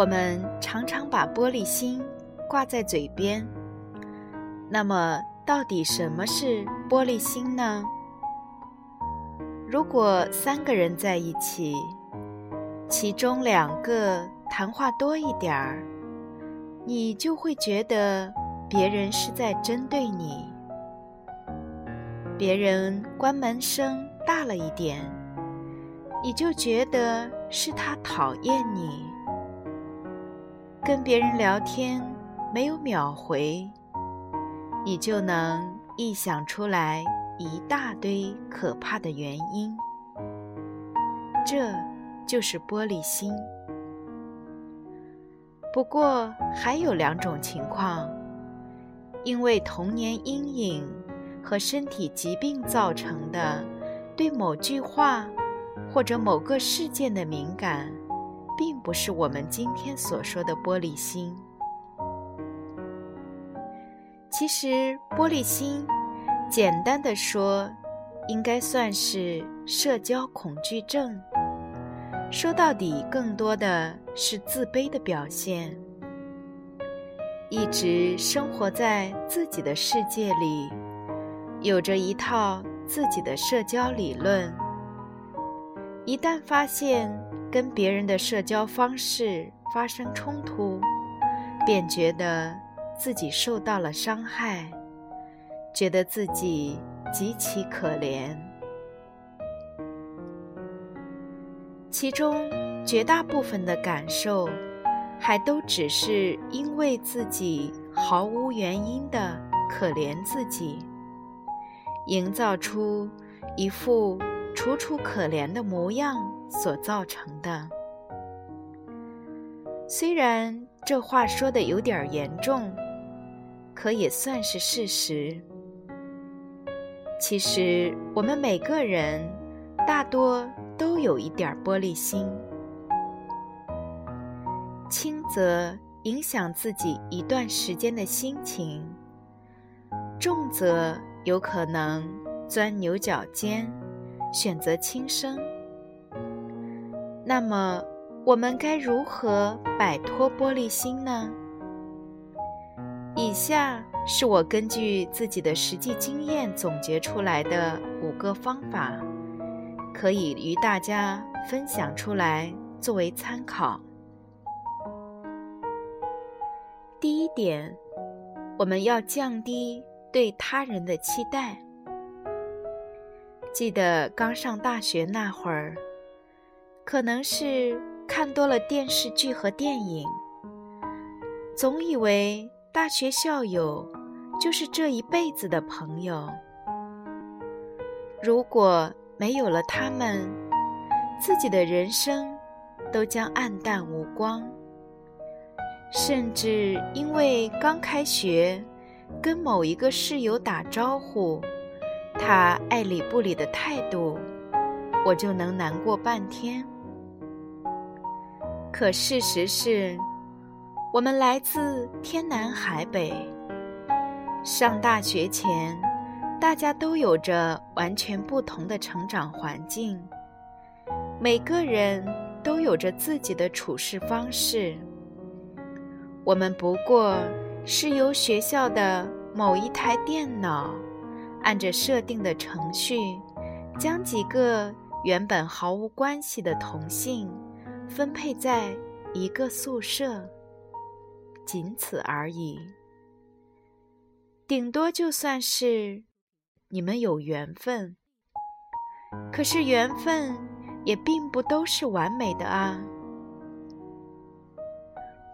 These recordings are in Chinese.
我们常常把玻璃心挂在嘴边，那么到底什么是玻璃心呢？如果三个人在一起，其中两个谈话多一点儿，你就会觉得别人是在针对你；别人关门声大了一点，你就觉得是他讨厌你。跟别人聊天没有秒回，你就能臆想出来一大堆可怕的原因。这就是玻璃心。不过还有两种情况，因为童年阴影和身体疾病造成的对某句话或者某个事件的敏感。并不是我们今天所说的玻璃心。其实，玻璃心，简单的说，应该算是社交恐惧症。说到底，更多的是自卑的表现。一直生活在自己的世界里，有着一套自己的社交理论。一旦发现，跟别人的社交方式发生冲突，便觉得自己受到了伤害，觉得自己极其可怜。其中绝大部分的感受，还都只是因为自己毫无原因的可怜自己，营造出一副楚楚可怜的模样。所造成的，虽然这话说的有点严重，可也算是事实。其实我们每个人大多都有一点玻璃心，轻则影响自己一段时间的心情，重则有可能钻牛角尖，选择轻生。那么，我们该如何摆脱玻璃心呢？以下是我根据自己的实际经验总结出来的五个方法，可以与大家分享出来作为参考。第一点，我们要降低对他人的期待。记得刚上大学那会儿。可能是看多了电视剧和电影，总以为大学校友就是这一辈子的朋友。如果没有了他们，自己的人生都将黯淡无光。甚至因为刚开学，跟某一个室友打招呼，他爱理不理的态度，我就能难过半天。可事实是，我们来自天南海北。上大学前，大家都有着完全不同的成长环境，每个人都有着自己的处事方式。我们不过是由学校的某一台电脑，按着设定的程序，将几个原本毫无关系的同性。分配在一个宿舍，仅此而已。顶多就算是你们有缘分，可是缘分也并不都是完美的啊。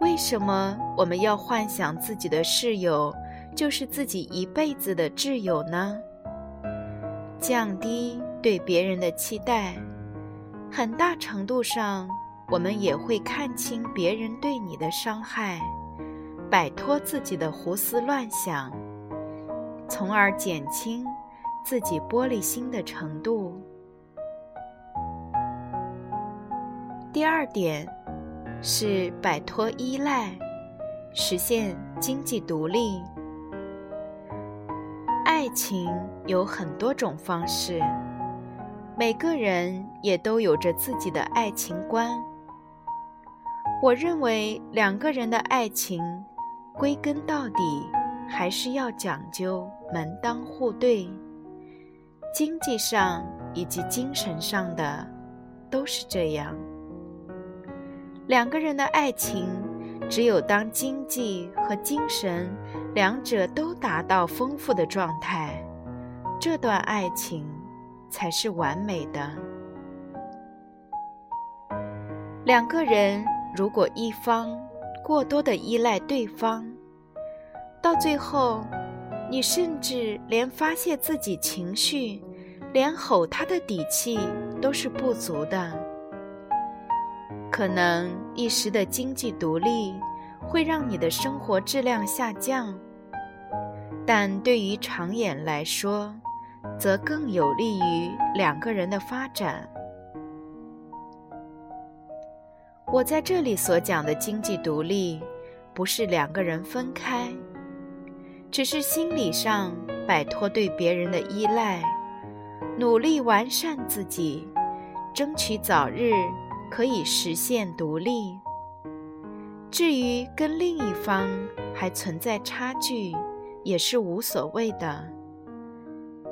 为什么我们要幻想自己的室友就是自己一辈子的挚友呢？降低对别人的期待。很大程度上，我们也会看清别人对你的伤害，摆脱自己的胡思乱想，从而减轻自己玻璃心的程度。第二点是摆脱依赖，实现经济独立。爱情有很多种方式，每个人也都有着自己的爱情观。我认为两个人的爱情，归根到底还是要讲究门当户对，经济上以及精神上的都是这样。两个人的爱情，只有当经济和精神两者都达到丰富的状态，这段爱情才是完美的。两个人如果一方过多的依赖对方，到最后，你甚至连发泄自己情绪、连吼他的底气都是不足的。可能一时的经济独立会让你的生活质量下降，但对于长远来说，则更有利于两个人的发展。我在这里所讲的经济独立，不是两个人分开，只是心理上摆脱对别人的依赖，努力完善自己，争取早日。可以实现独立。至于跟另一方还存在差距，也是无所谓的。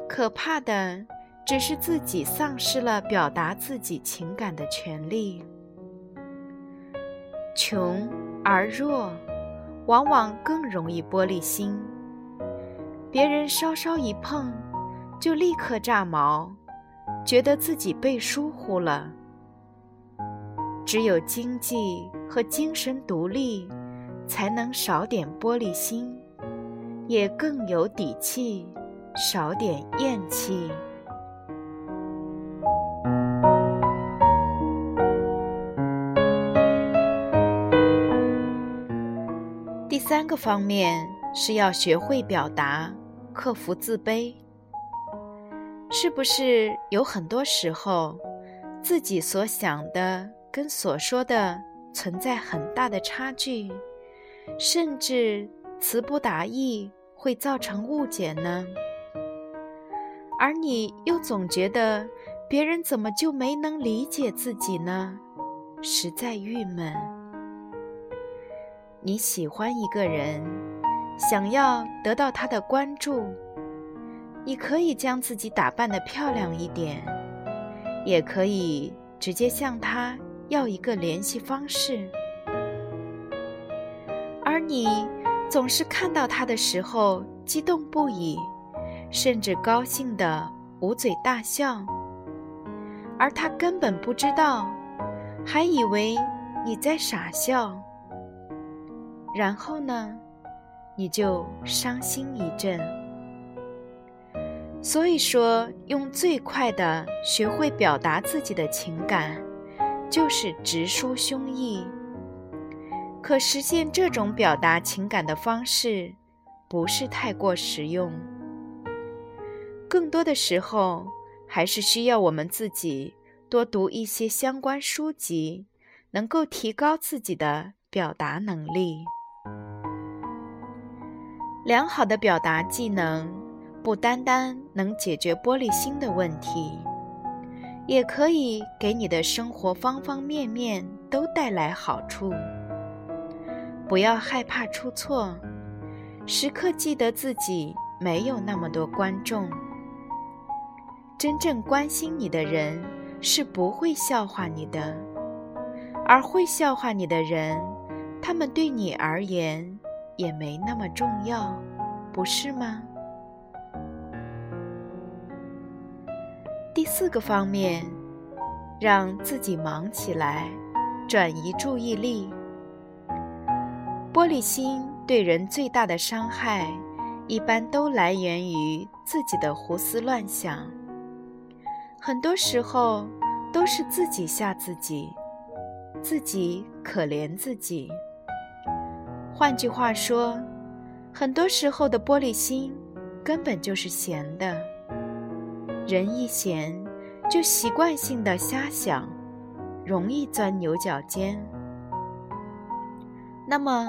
可怕的只是自己丧失了表达自己情感的权利。穷而弱，往往更容易玻璃心。别人稍稍一碰，就立刻炸毛，觉得自己被疏忽了。只有经济和精神独立，才能少点玻璃心，也更有底气，少点厌气。第三个方面是要学会表达，克服自卑。是不是有很多时候，自己所想的？跟所说的存在很大的差距，甚至词不达意，会造成误解呢。而你又总觉得别人怎么就没能理解自己呢？实在郁闷。你喜欢一个人，想要得到他的关注，你可以将自己打扮的漂亮一点，也可以直接向他。要一个联系方式，而你总是看到他的时候激动不已，甚至高兴的捂嘴大笑，而他根本不知道，还以为你在傻笑。然后呢，你就伤心一阵。所以说，用最快的学会表达自己的情感。就是直抒胸臆。可实现这种表达情感的方式，不是太过实用。更多的时候，还是需要我们自己多读一些相关书籍，能够提高自己的表达能力。良好的表达技能，不单单能解决玻璃心的问题。也可以给你的生活方方面面都带来好处。不要害怕出错，时刻记得自己没有那么多观众。真正关心你的人是不会笑话你的，而会笑话你的人，他们对你而言也没那么重要，不是吗？第四个方面，让自己忙起来，转移注意力。玻璃心对人最大的伤害，一般都来源于自己的胡思乱想。很多时候，都是自己吓自己，自己可怜自己。换句话说，很多时候的玻璃心根本就是闲的。人一闲，就习惯性的瞎想，容易钻牛角尖。那么，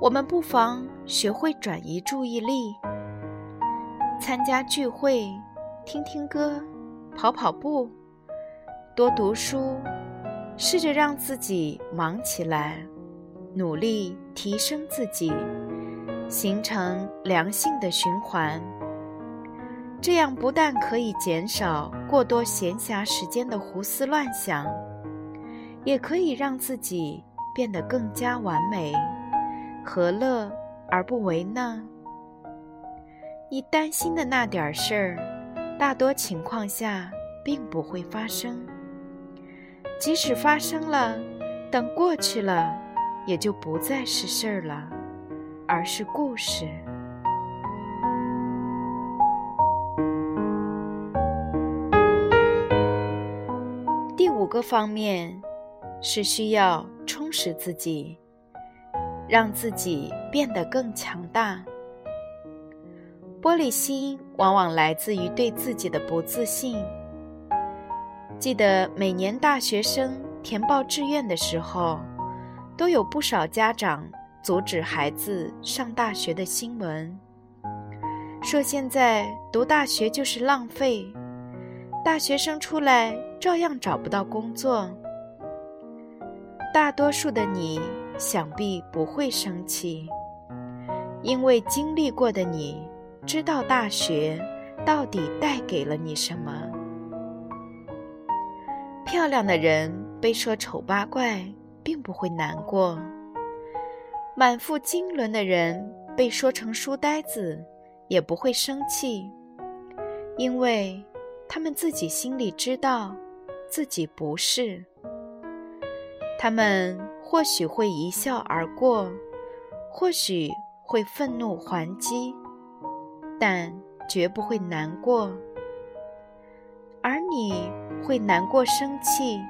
我们不妨学会转移注意力，参加聚会，听听歌，跑跑步。多读书，试着让自己忙起来，努力提升自己，形成良性的循环。这样不但可以减少过多闲暇时间的胡思乱想，也可以让自己变得更加完美。何乐而不为呢？你担心的那点事儿，大多情况下并不会发生。即使发生了，等过去了，也就不再是事儿了，而是故事。第五个方面是需要充实自己，让自己变得更强大。玻璃心往往来自于对自己的不自信。记得每年大学生填报志愿的时候，都有不少家长阻止孩子上大学的新闻，说现在读大学就是浪费，大学生出来照样找不到工作。大多数的你想必不会生气，因为经历过的你知道大学到底带给了你什么。漂亮的人被说丑八怪，并不会难过；满腹经纶的人被说成书呆子，也不会生气，因为他们自己心里知道，自己不是。他们或许会一笑而过，或许会愤怒还击，但绝不会难过。而你会难过、生气，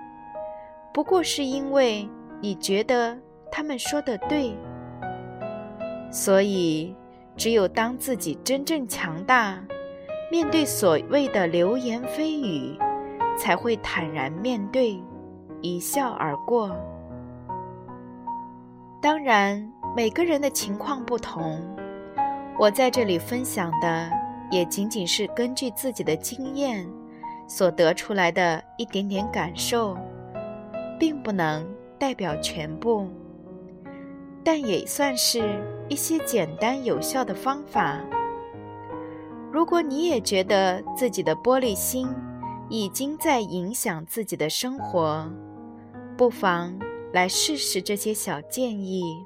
不过是因为你觉得他们说的对。所以，只有当自己真正强大，面对所谓的流言蜚语，才会坦然面对，一笑而过。当然，每个人的情况不同，我在这里分享的也仅仅是根据自己的经验。所得出来的一点点感受，并不能代表全部，但也算是一些简单有效的方法。如果你也觉得自己的玻璃心已经在影响自己的生活，不妨来试试这些小建议。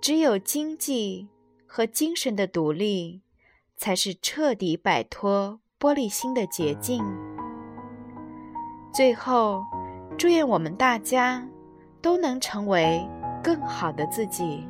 只有经济和精神的独立，才是彻底摆脱。玻璃心的捷径。最后，祝愿我们大家都能成为更好的自己。